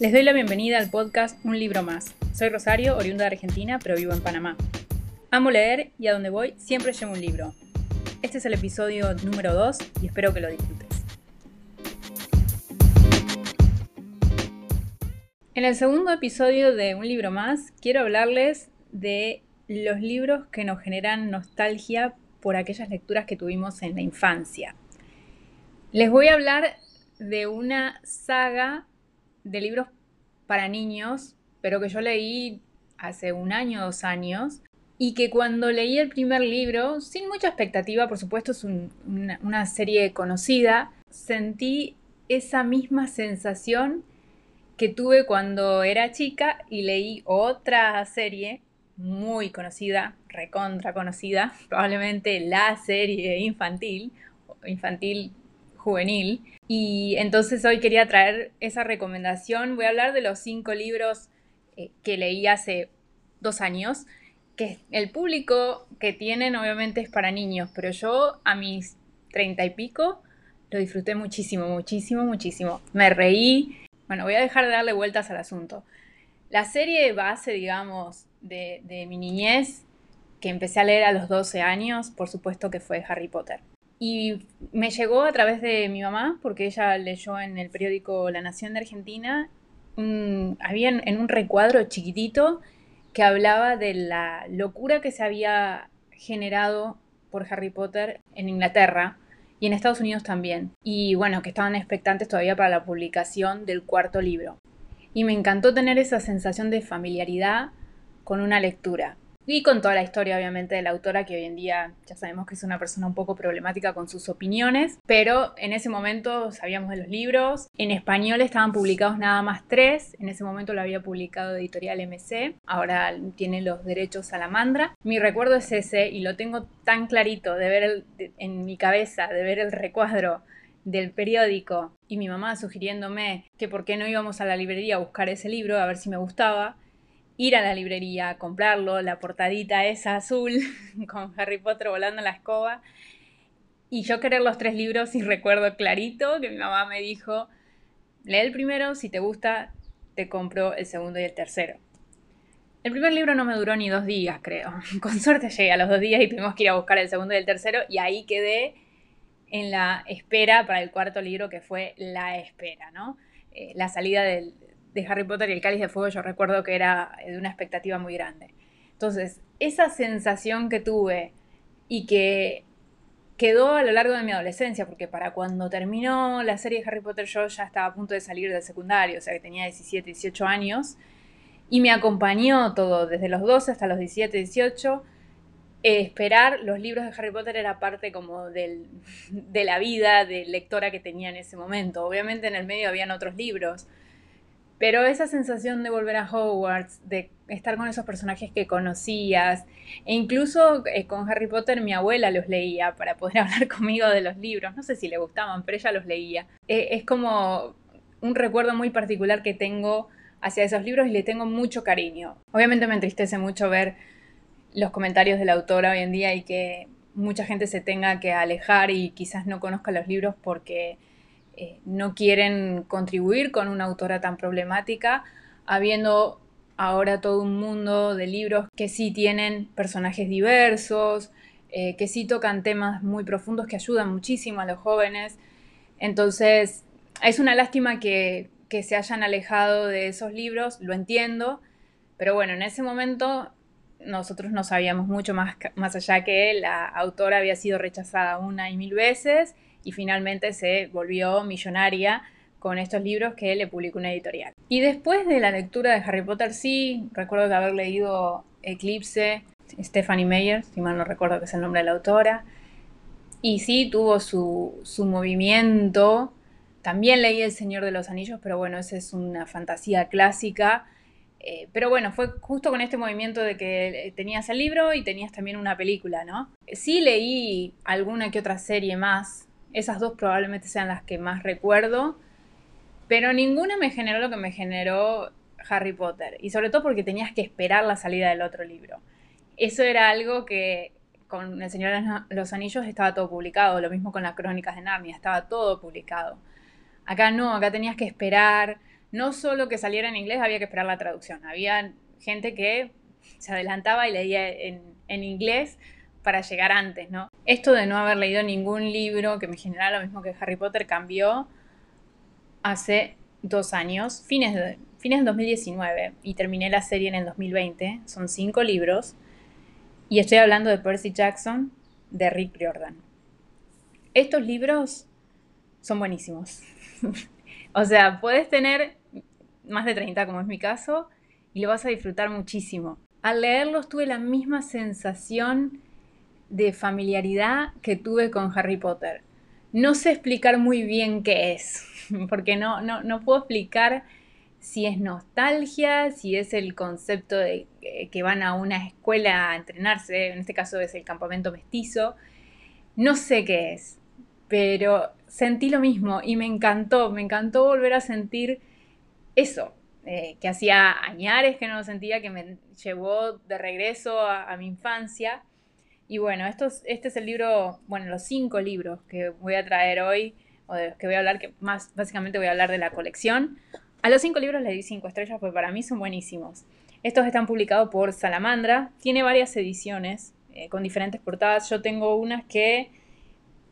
Les doy la bienvenida al podcast Un libro más. Soy Rosario, oriunda de Argentina, pero vivo en Panamá. Amo leer y a donde voy siempre llevo un libro. Este es el episodio número 2 y espero que lo disfrutes. En el segundo episodio de Un libro más quiero hablarles de los libros que nos generan nostalgia por aquellas lecturas que tuvimos en la infancia. Les voy a hablar de una saga de libros para niños, pero que yo leí hace un año, dos años, y que cuando leí el primer libro, sin mucha expectativa, por supuesto es una, una serie conocida, sentí esa misma sensación que tuve cuando era chica y leí otra serie muy conocida, recontra conocida, probablemente la serie infantil, infantil juvenil. Y entonces hoy quería traer esa recomendación. Voy a hablar de los cinco libros eh, que leí hace dos años, que el público que tienen obviamente es para niños, pero yo a mis treinta y pico lo disfruté muchísimo, muchísimo, muchísimo. Me reí. Bueno, voy a dejar de darle vueltas al asunto. La serie base, digamos, de, de mi niñez, que empecé a leer a los 12 años, por supuesto que fue Harry Potter. Y me llegó a través de mi mamá, porque ella leyó en el periódico La Nación de Argentina, había en un recuadro chiquitito que hablaba de la locura que se había generado por Harry Potter en Inglaterra y en Estados Unidos también. Y bueno, que estaban expectantes todavía para la publicación del cuarto libro. Y me encantó tener esa sensación de familiaridad con una lectura. Y con toda la historia, obviamente, de la autora, que hoy en día ya sabemos que es una persona un poco problemática con sus opiniones, pero en ese momento sabíamos de los libros. En español estaban publicados nada más tres, en ese momento lo había publicado Editorial MC, ahora tiene los derechos Salamandra. Mi recuerdo es ese y lo tengo tan clarito de ver en mi cabeza, de ver el recuadro del periódico y mi mamá sugiriéndome que por qué no íbamos a la librería a buscar ese libro a ver si me gustaba ir a la librería, comprarlo, la portadita esa azul con Harry Potter volando en la escoba. Y yo querer los tres libros y recuerdo clarito que mi mamá me dijo, lee el primero, si te gusta, te compro el segundo y el tercero. El primer libro no me duró ni dos días, creo. Con suerte llegué a los dos días y tuvimos que ir a buscar el segundo y el tercero y ahí quedé en la espera para el cuarto libro que fue La Espera, ¿no? Eh, la salida del, de Harry Potter y el Cáliz de Fuego yo recuerdo que era de una expectativa muy grande. Entonces, esa sensación que tuve y que quedó a lo largo de mi adolescencia, porque para cuando terminó la serie de Harry Potter yo ya estaba a punto de salir del secundario, o sea que tenía 17, 18 años, y me acompañó todo, desde los 12 hasta los 17, 18. esperar los libros de Harry Potter era parte como del, de la vida de lectora que tenía en ese momento. Obviamente en el medio habían otros libros, pero esa sensación de volver a Hogwarts, de estar con esos personajes que conocías, e incluso eh, con Harry Potter mi abuela los leía para poder hablar conmigo de los libros. No sé si le gustaban, pero ella los leía. Eh, es como un recuerdo muy particular que tengo hacia esos libros y le tengo mucho cariño. Obviamente me entristece mucho ver los comentarios de la autora hoy en día y que mucha gente se tenga que alejar y quizás no conozca los libros porque eh, no quieren contribuir con una autora tan problemática, habiendo ahora todo un mundo de libros que sí tienen personajes diversos, eh, que sí tocan temas muy profundos que ayudan muchísimo a los jóvenes. Entonces, es una lástima que, que se hayan alejado de esos libros, lo entiendo, pero bueno, en ese momento nosotros no sabíamos mucho más, más allá que la autora había sido rechazada una y mil veces y finalmente se volvió millonaria con estos libros que le publicó una editorial. Y después de la lectura de Harry Potter, sí, recuerdo haber leído Eclipse, Stephanie Meyer, si mal no recuerdo que es el nombre de la autora, y sí tuvo su, su movimiento. También leí El Señor de los Anillos, pero bueno, esa es una fantasía clásica. Eh, pero bueno, fue justo con este movimiento de que tenías el libro y tenías también una película, ¿no? Sí leí alguna que otra serie más esas dos probablemente sean las que más recuerdo, pero ninguna me generó lo que me generó Harry Potter, y sobre todo porque tenías que esperar la salida del otro libro. Eso era algo que con El Señor de los Anillos estaba todo publicado, lo mismo con las Crónicas de Narnia, estaba todo publicado. Acá no, acá tenías que esperar, no solo que saliera en inglés, había que esperar la traducción. Había gente que se adelantaba y leía en, en inglés para llegar antes, ¿no? Esto de no haber leído ningún libro que me generara lo mismo que Harry Potter cambió hace dos años, fines, de, fines del 2019, y terminé la serie en el 2020. Son cinco libros. Y estoy hablando de Percy Jackson, de Rick Riordan. Estos libros son buenísimos. o sea, puedes tener más de 30, como es mi caso, y lo vas a disfrutar muchísimo. Al leerlos tuve la misma sensación de familiaridad que tuve con Harry Potter. No sé explicar muy bien qué es, porque no, no, no puedo explicar si es nostalgia, si es el concepto de que van a una escuela a entrenarse, en este caso es el campamento mestizo, no sé qué es, pero sentí lo mismo y me encantó, me encantó volver a sentir eso, eh, que hacía añares que no lo sentía, que me llevó de regreso a, mi infancia. Y bueno, este es el libro, bueno, los cinco libros que voy a traer hoy, o de los que voy a hablar, que más básicamente voy a hablar de la colección. A los cinco libros le di cinco estrellas porque para mí son buenísimos. Estos están publicados por Salamandra, tiene varias ediciones eh, con diferentes portadas. Yo tengo unas que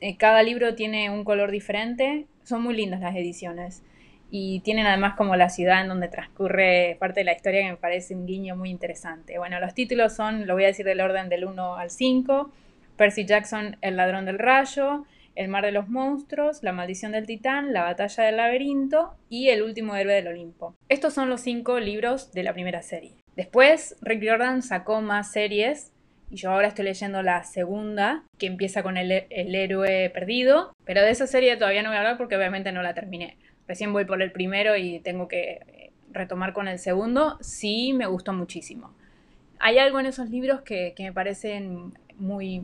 eh, cada libro tiene un color diferente, son muy lindas las ediciones y tienen además como la ciudad en donde transcurre parte de la historia que me parece un guiño muy interesante. Bueno, los títulos son, lo voy a decir del orden del 1 al 5, Percy Jackson, El ladrón del rayo, El mar de los monstruos, La maldición del titán, La batalla del laberinto y El último héroe del Olimpo. Estos son los cinco libros de la primera serie. Después, Rick Jordan sacó más series y yo ahora estoy leyendo la segunda, que empieza con el, el, héroe perdido, pero de esa serie todavía no voy a hablar porque obviamente no la terminé recién voy por el primero y tengo que eh, retomar con el segundo, sí me gustó muchísimo. Hay algo en esos libros que, me parecen muy,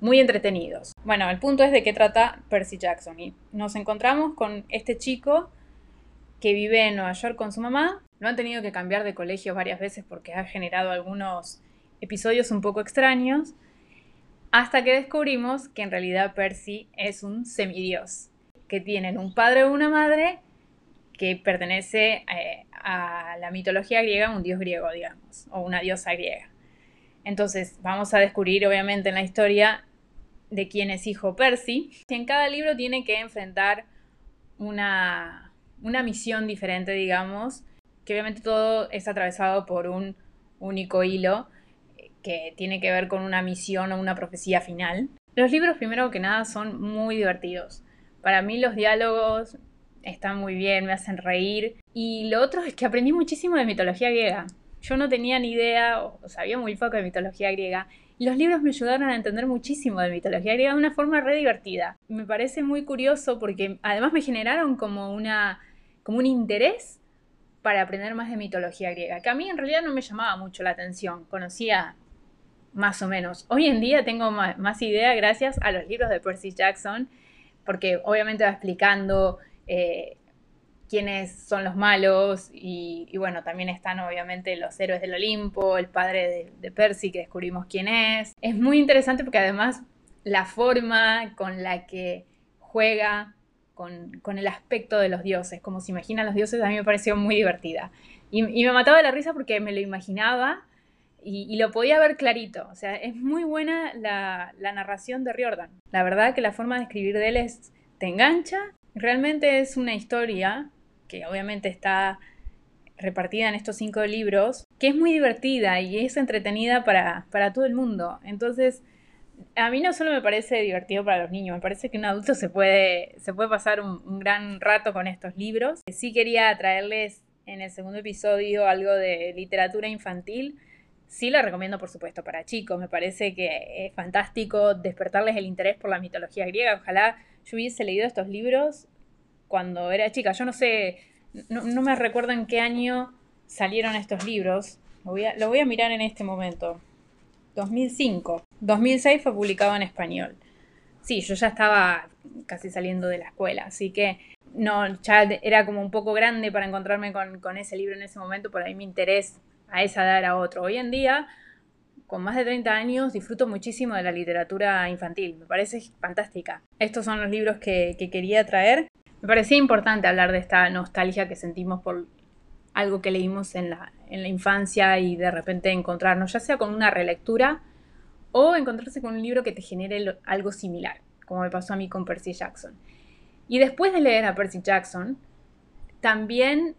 muy entretenidos. Bueno, el punto es de qué trata Percy Jackson. Y nos encontramos con este chico que vive en Nueva York con su mamá. Lo han tenido que cambiar de colegio varias veces porque ha generado algunos episodios un poco extraños. Hasta que descubrimos que en realidad Percy es un semidios que tienen un padre o una madre que pertenece eh, a la mitología griega, un dios griego, digamos, o una diosa griega. Entonces, vamos a descubrir, obviamente, en la historia de quién es hijo Percy. En cada libro tiene que enfrentar una, una misión diferente, digamos, que obviamente todo es atravesado por un único hilo que tiene que ver con una misión o una profecía final. Los libros, primero que nada, son muy divertidos. Para mí los diálogos están muy bien, me hacen reír. Y lo otro es que aprendí muchísimo de mitología griega. Yo no tenía ni idea o sabía muy poco de mitología griega. Y los libros me ayudaron a entender muchísimo de mitología griega de una forma re divertida. Me parece muy curioso porque además me generaron como, una, como un interés para aprender más de mitología griega, que a mí en realidad no me llamaba mucho la atención, conocía más o menos. Hoy en día tengo más, más idea gracias a los libros de Percy Jackson porque obviamente va explicando eh, quiénes son los malos y, bueno, también están obviamente los héroes del Olimpo, el padre de, Percy que descubrimos quién es. Es muy interesante porque además la forma con la que juega con, el aspecto de los dioses, como se imaginan los dioses, a mí me pareció muy divertida. Y, me mataba la risa porque me lo imaginaba y, lo podía ver clarito. O sea, es muy buena la, narración de Riordan. La verdad que la forma de escribir de él es, te engancha. Realmente es una historia que obviamente está repartida en estos cinco libros, que es muy divertida y es entretenida para, todo el mundo. Entonces, a mí no solo me parece divertido para los niños, me parece que un adulto se puede, se puede pasar un, un gran rato con estos libros. Sí quería traerles en el segundo episodio algo de literatura infantil Sí la recomiendo, por supuesto, para chicos. Me parece que es fantástico despertarles el interés por la mitología griega. Ojalá yo hubiese leído estos libros cuando era chica. Yo no sé, no, me recuerdo en qué año salieron estos libros. Lo voy, a, mirar en este momento. 2005. 2006 fue publicado en español. Sí, yo ya estaba casi saliendo de la escuela, así que no, ya era como un poco grande para encontrarme con, con ese libro en ese momento, por ahí mi interés a esa edad era otro. Hoy en día, con más de 30 años, disfruto muchísimo de la literatura infantil. Me parece fantástica. Estos son los libros que, quería traer. Me parecía importante hablar de esta nostalgia que sentimos por algo que leímos en la, en la infancia y de repente encontrarnos, ya sea con una relectura o encontrarse con un libro que te genere algo similar, como me pasó a mí con Percy Jackson. Y después de leer a Percy Jackson, también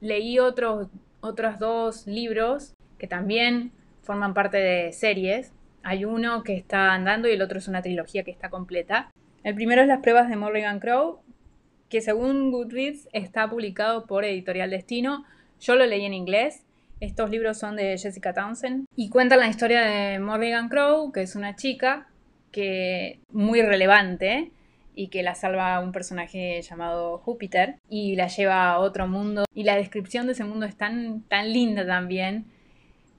leí otros, otros dos libros que también forman parte de series. Hay uno que está andando y el otro es una trilogía que está completa. El primero es Las pruebas de Morrigan Crow, que según Goodreads está publicado por Editorial Destino. Yo lo leí en inglés. Estos libros son de Jessica Townsend y cuentan la historia de Morrigan Crow, que es una chica que muy relevante y que la salva un personaje llamado Júpiter y la lleva a otro mundo. Y la descripción de ese mundo es tan, tan linda también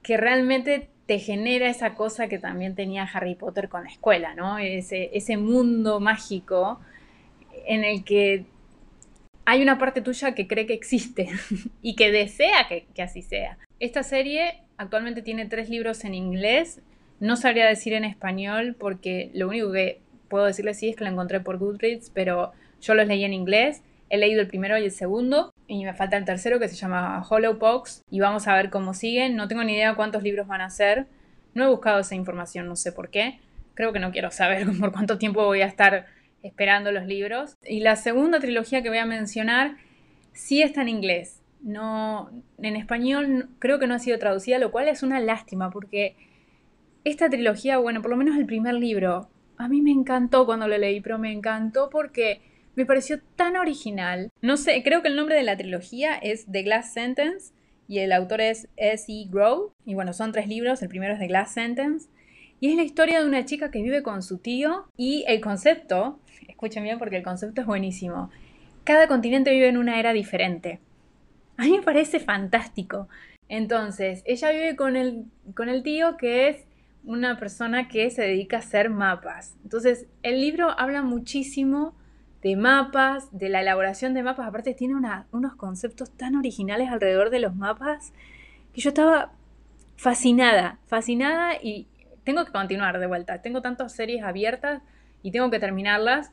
que realmente te genera esa cosa que también tenía Harry Potter con la escuela, ¿no? Ese, ese mundo mágico en el que hay una parte tuya que cree que existe y que desea que, que, así sea. Esta serie actualmente tiene tres libros en inglés. No sabría decir en español porque lo único que puedo decirle sí es que lo encontré por Goodreads, pero yo los leí en inglés. He leído el primero y el segundo y me falta el tercero que se llama Hollow Box y vamos a ver cómo siguen. No tengo ni idea cuántos libros van a ser. No he buscado esa información, no sé por qué. Creo que no quiero saber por cuánto tiempo voy a estar esperando los libros. Y la segunda trilogía que voy a mencionar sí está en inglés. No, en español creo que no ha sido traducida, lo cual es una lástima porque esta trilogía, bueno, por lo menos el primer libro, a mí me encantó cuando lo leí, pero me encantó porque me pareció tan original. No sé, creo que el nombre de la trilogía es The Glass Sentence y el autor es S.E. Grow. Y bueno, son tres libros, el primero es The Glass Sentence. Y es la historia de una chica que vive con su tío y el concepto, escuchen bien porque el concepto es buenísimo, cada continente vive en una era diferente. A mí me parece fantástico. Entonces, ella vive con el, con el tío que es una persona que se dedica a hacer mapas. Entonces, el libro habla muchísimo de mapas, de la elaboración de mapas. Aparte tiene unos conceptos tan originales alrededor de los mapas que yo estaba fascinada, fascinada y tengo que continuar de vuelta. Tengo tantas series abiertas y tengo que terminarlas.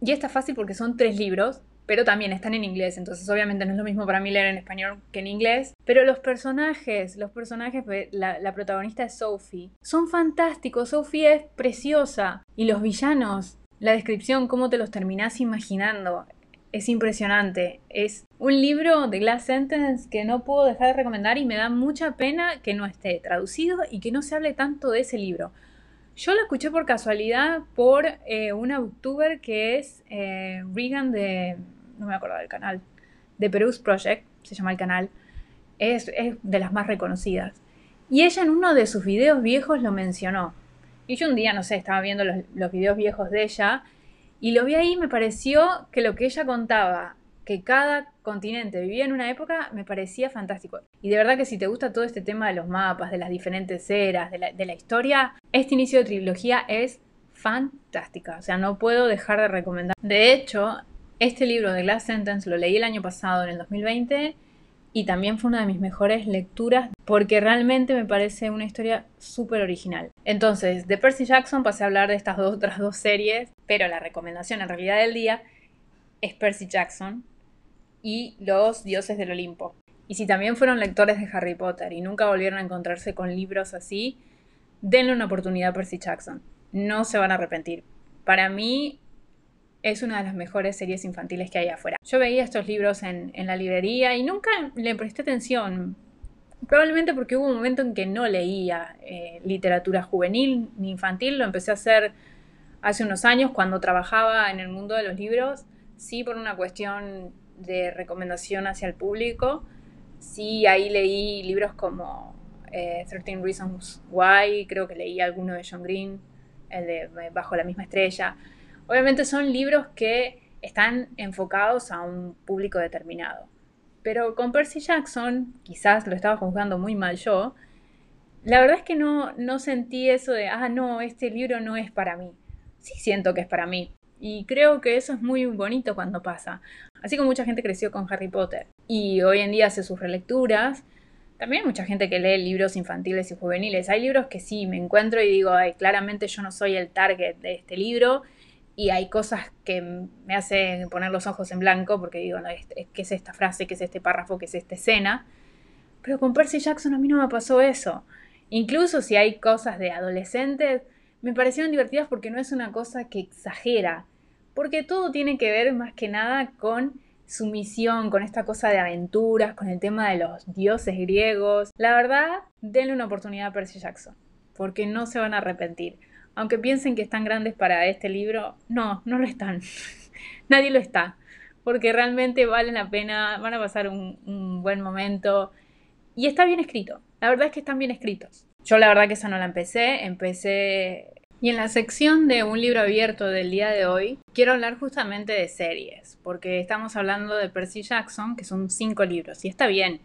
Y está fácil porque son tres libros, pero también están en inglés, entonces obviamente no es lo mismo para mí leer en español que en inglés. Pero los personajes, los personajes, la, la protagonista es Sophie, son fantásticos, Sophie es preciosa. Y los villanos, la descripción, cómo te los terminás imaginando, es impresionante. Es un libro de Glass Sentence que no puedo dejar de recomendar y me da mucha pena que no esté traducido y que no se hable tanto de ese libro. Yo lo escuché por casualidad por eh, una booktuber que es eh, Regan de. No me acuerdo del canal. De Perus Project, se llama el canal. Es, de las más reconocidas. Y ella en uno de sus videos viejos lo mencionó. Y yo un día, no sé, estaba viendo los, los videos viejos de ella y lo vi ahí y me pareció que lo que ella contaba, que cada continente vivía en una época, me parecía fantástico. Y de verdad que si te gusta todo este tema de los mapas, de las diferentes eras, de la, de la historia, este inicio de trilogía es fantástica. O sea, no puedo dejar de recomendar. De hecho, este libro de Glass Sentence lo leí el año pasado, en el 2020, y también fue una de mis mejores lecturas porque realmente me parece una historia súper original. Entonces, de Percy Jackson pasé a hablar de estas otras dos series, pero la recomendación en realidad del día es Percy Jackson y Los Dioses del Olimpo. Y si también fueron lectores de Harry Potter y nunca volvieron a encontrarse con libros así, denle una oportunidad a Percy Jackson. No se van a arrepentir. Para mí es una de las mejores series infantiles que hay afuera. Yo veía estos libros en, la librería y nunca le presté atención. Probablemente porque hubo un momento en que no leía eh, literatura juvenil ni infantil. Lo empecé a hacer hace unos años cuando trabajaba en el mundo de los libros. Sí, por una cuestión de recomendación hacia el público. Sí, ahí leí libros como 13 eh, Reasons Why, creo que leí alguno de John Green, el de Bajo la misma estrella. Obviamente son libros que están enfocados a un público determinado. Pero con Percy Jackson, quizás lo estaba juzgando muy mal yo, la verdad es que no, no sentí eso de, ah, no, este libro no es para mí. Sí siento que es para mí. Y creo que eso es muy bonito cuando pasa. Así como mucha gente creció con Harry Potter y hoy en día hace sus relecturas, también hay mucha gente que lee libros infantiles y juveniles. Hay libros que sí, me encuentro y digo, ay, claramente yo no soy el target de este libro y hay cosas que me hacen poner los ojos en blanco porque digo, no, ¿qué es esta frase? ¿Qué es este párrafo? ¿Qué es esta escena? Pero con Percy Jackson a mí no me pasó eso. Incluso si hay cosas de adolescentes, me parecieron divertidas porque no es una cosa que exagera, porque todo tiene que ver más que nada con su misión, con esta cosa de aventuras, con el tema de los dioses griegos. La verdad, denle una oportunidad a Percy Jackson, porque no se van a arrepentir. Aunque piensen que están grandes para este libro, no, no lo están. Nadie lo está, porque realmente vale la pena, van a pasar un, un buen momento y está bien escrito. La verdad es que están bien escritos. Yo la verdad que esa no la empecé, empecé y en la sección de un libro abierto del día de hoy, quiero hablar justamente de series, porque estamos hablando de Percy Jackson, que son cinco libros, y está bien.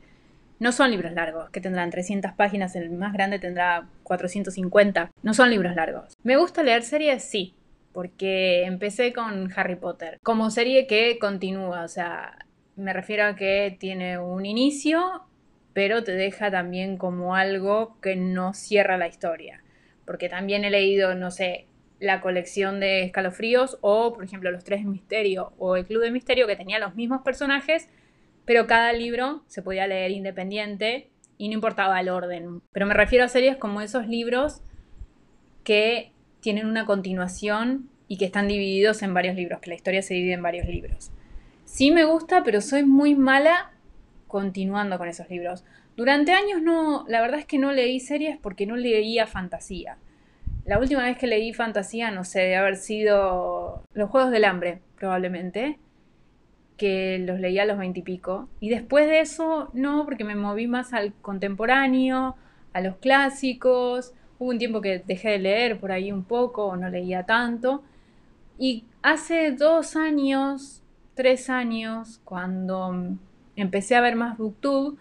No son libros largos, que tendrán 300 páginas, el más grande tendrá 450. No son libros largos. ¿Me gusta leer series? Sí, porque empecé con Harry Potter, como serie que continúa, o sea, me refiero a que tiene un inicio, pero te deja también como algo que no cierra la historia porque también he leído, no sé, la colección de escalofríos o, por ejemplo, Los Tres Misterios o El Club de Misterio que tenía los mismos personajes, pero cada libro se podía leer independiente y no importaba el orden. Pero me refiero a series como esos libros que tienen una continuación y que están divididos en varios libros, que la historia se divide en varios libros. Sí me gusta, pero soy muy mala continuando con esos libros. Durante años no, la verdad es que no leí series porque no leía fantasía. La última vez que leí fantasía, no sé, debe haber sido Los Juegos del Hambre, probablemente, que los leí a los veintipico. Y, y después de eso, no, porque me moví más al contemporáneo, a los clásicos. Hubo un tiempo que dejé de leer por ahí un poco, o no leía tanto. Y hace dos años, tres años, cuando empecé a ver más booktube,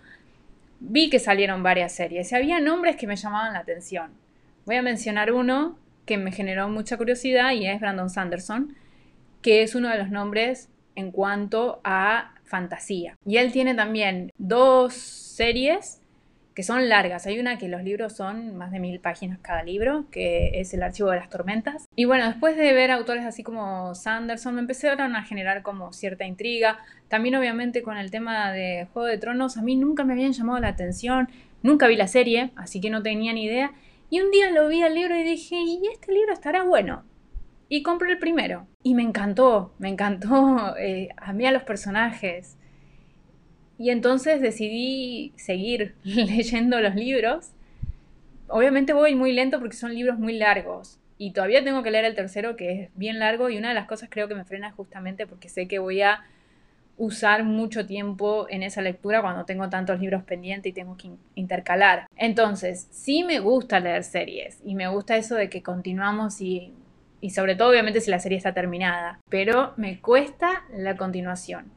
vi que salieron varias series y había nombres que me llamaban la atención. Voy a mencionar uno que me generó mucha curiosidad y es Brandon Sanderson, que es uno de los nombres en cuanto a fantasía. Y él tiene también dos series que son largas. Hay una que los libros son más de mil páginas cada libro, que es El Archivo de las Tormentas. Y bueno, después de ver autores así como Sanderson, me empezaron a generar como cierta intriga. También obviamente con el tema de Juego de Tronos, a mí nunca me habían llamado la atención, nunca vi la serie, así que no tenía ni idea. Y un día lo vi al libro y dije, ¿y este libro estará bueno? Y compré el primero. Y me encantó, me encantó eh, a mí a los personajes. Y entonces decidí seguir leyendo los libros. Obviamente voy muy lento porque son libros muy largos. Y todavía tengo que leer el tercero que es bien largo y una de las cosas creo que me frena justamente porque sé que voy a usar mucho tiempo en esa lectura cuando tengo tantos libros pendientes y tengo que intercalar. Entonces, sí me gusta leer series y me gusta eso de que continuamos y, y sobre todo obviamente si la serie está terminada, pero me cuesta la continuación.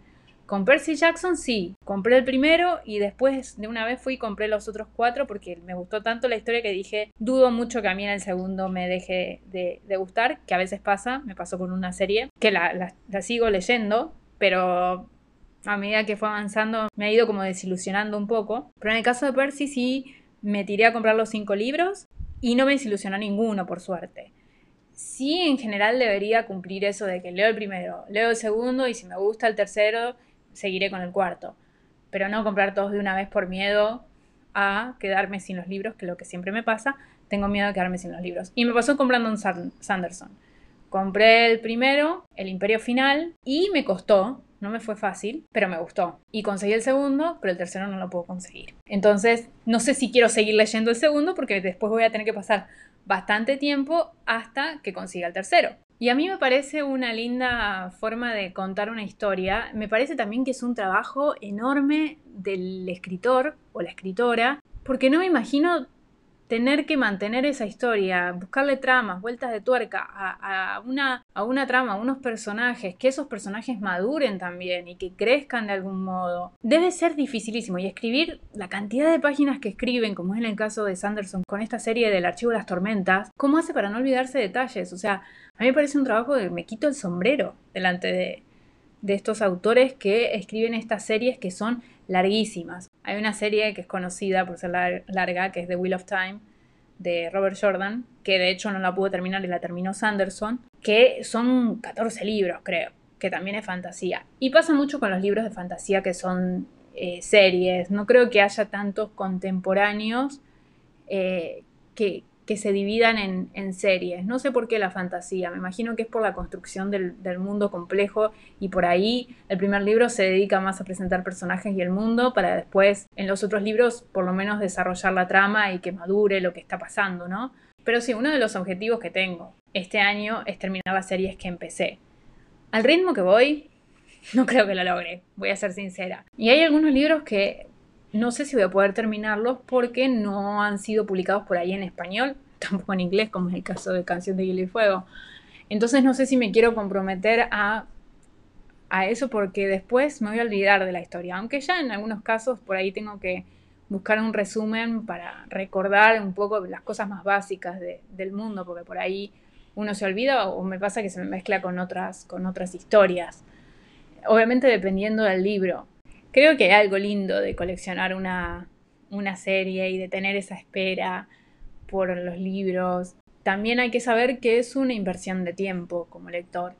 Con Percy Jackson sí, compré el primero y después de una vez fui y compré los otros cuatro porque me gustó tanto la historia que dije, dudo mucho que a mí en el segundo me deje de, gustar, que a veces pasa, me pasó con una serie, que la, sigo leyendo, pero a medida que fue avanzando me ha ido como desilusionando un poco. Pero en el caso de Percy sí me tiré a comprar los cinco libros y no me desilusionó ninguno, por suerte. Sí, en general debería cumplir eso de que leo el primero, leo el segundo y si me gusta el tercero seguiré con el cuarto. Pero no comprar todos de una vez por miedo a quedarme sin los libros, que es lo que siempre me pasa, tengo miedo de quedarme sin los libros. Y me pasó comprando un Sanderson. Compré el primero, El Imperio Final, y me costó, no me fue fácil, pero me gustó. Y conseguí el segundo, pero el tercero no lo puedo conseguir. Entonces, no sé si quiero seguir leyendo el segundo porque después voy a tener que pasar bastante tiempo hasta que consiga el tercero. Y a mí me parece una linda forma de contar una historia. Me parece también que es un trabajo enorme del escritor o la escritora, porque no me imagino tener que mantener esa historia, buscarle tramas, vueltas de tuerca a, una, a una trama, a unos personajes, que esos personajes maduren también y que crezcan de algún modo, debe ser dificilísimo. Y escribir la cantidad de páginas que escriben, como es en el caso de Sanderson con esta serie del Archivo de las Tormentas, ¿cómo hace para no olvidarse de detalles? O sea, a mí me parece un trabajo de me quito el sombrero delante de, de estos autores que escriben estas series que son larguísimas. Hay una serie que es conocida por ser larga, que es The Wheel of Time, de Robert Jordan, que de hecho no la pudo terminar y la terminó Sanderson, que son 14 libros, creo, que también es fantasía. Y pasa mucho con los libros de fantasía que son eh, series. No creo que haya tantos contemporáneos eh, que, que se dividan en, series. No sé por qué la fantasía, me imagino que es por la construcción del, mundo complejo y por ahí el primer libro se dedica más a presentar personajes y el mundo para después en los otros libros por lo menos desarrollar la trama y que madure lo que está pasando, ¿no? Pero sí, uno de los objetivos que tengo este año es terminar las series que empecé. Al ritmo que voy, no creo que lo logre, voy a ser sincera. Y hay algunos libros que no sé si voy a poder terminarlos porque no han sido publicados por ahí en español, tampoco en inglés, como es el caso de Canción de Hielo y Fuego. Entonces no sé si me quiero comprometer a, a eso porque después me voy a olvidar de la historia. Aunque ya en algunos casos por ahí tengo que buscar un resumen para recordar un poco las cosas más básicas del mundo, porque por ahí uno se olvida o me pasa que se me mezcla con otras, con otras historias. Obviamente dependiendo del libro. Creo que hay algo lindo de coleccionar una, serie y de tener esa espera por los libros. También hay que saber que es una inversión de tiempo como lector.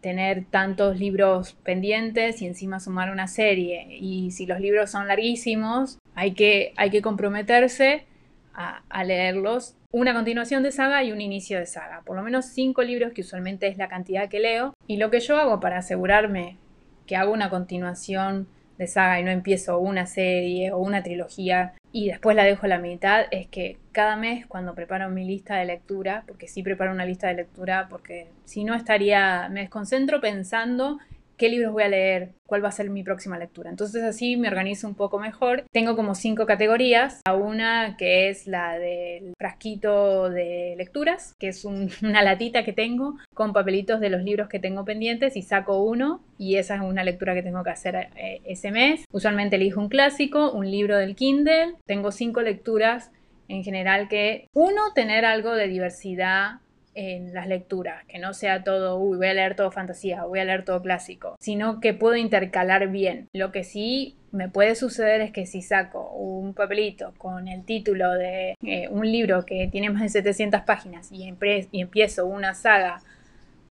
Tener tantos libros pendientes y encima sumar una serie. Y si los libros son larguísimos, hay que, hay que comprometerse a, a, leerlos. Una continuación de saga y un inicio de saga. Por lo menos cinco libros, que usualmente es la cantidad que leo. Y lo que yo hago para asegurarme que hago una continuación de saga y no empiezo una serie o una trilogía y después la dejo a la mitad, es que cada mes cuando preparo mi lista de lectura, porque sí preparo una lista de lectura, porque si no estaría, me desconcentro pensando qué libros voy a leer, cuál va a ser mi próxima lectura. Entonces así me organizo un poco mejor. Tengo como cinco categorías. Una que es la del frasquito de lecturas, que es una latita que tengo con papelitos de los libros que tengo pendientes y saco uno y esa es una lectura que tengo que hacer eh, ese mes. Usualmente elijo un clásico, un libro del Kindle. Tengo cinco lecturas en general que uno tener algo de diversidad en las lecturas, que no sea todo, uy, voy a leer todo fantasía, voy a leer todo clásico, sino que puedo intercalar bien. Lo que sí me puede suceder es que si saco un papelito con el título de eh, un libro que tiene más de 700 páginas y, y empiezo una saga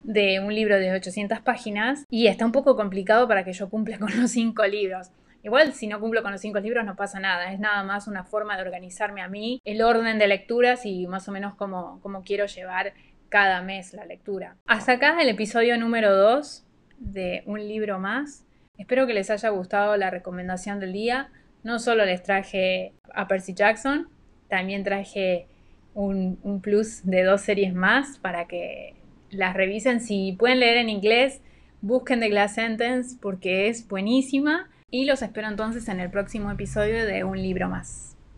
de un libro de 800 páginas y está un poco complicado para que yo cumpla con los cinco libros. Igual si no cumplo con los cinco libros no pasa nada, es nada más una forma de organizarme a mí, el orden de lecturas y más o menos cómo, cómo quiero llevar cada mes la lectura. Hasta acá el episodio número 2 de Un libro más. Espero que les haya gustado la recomendación del día. No solo les traje a Percy Jackson, también traje un, un plus de dos series más para que las revisen. Si pueden leer en inglés, busquen The Glass Sentence porque es buenísima. Y los espero entonces en el próximo episodio de Un libro más.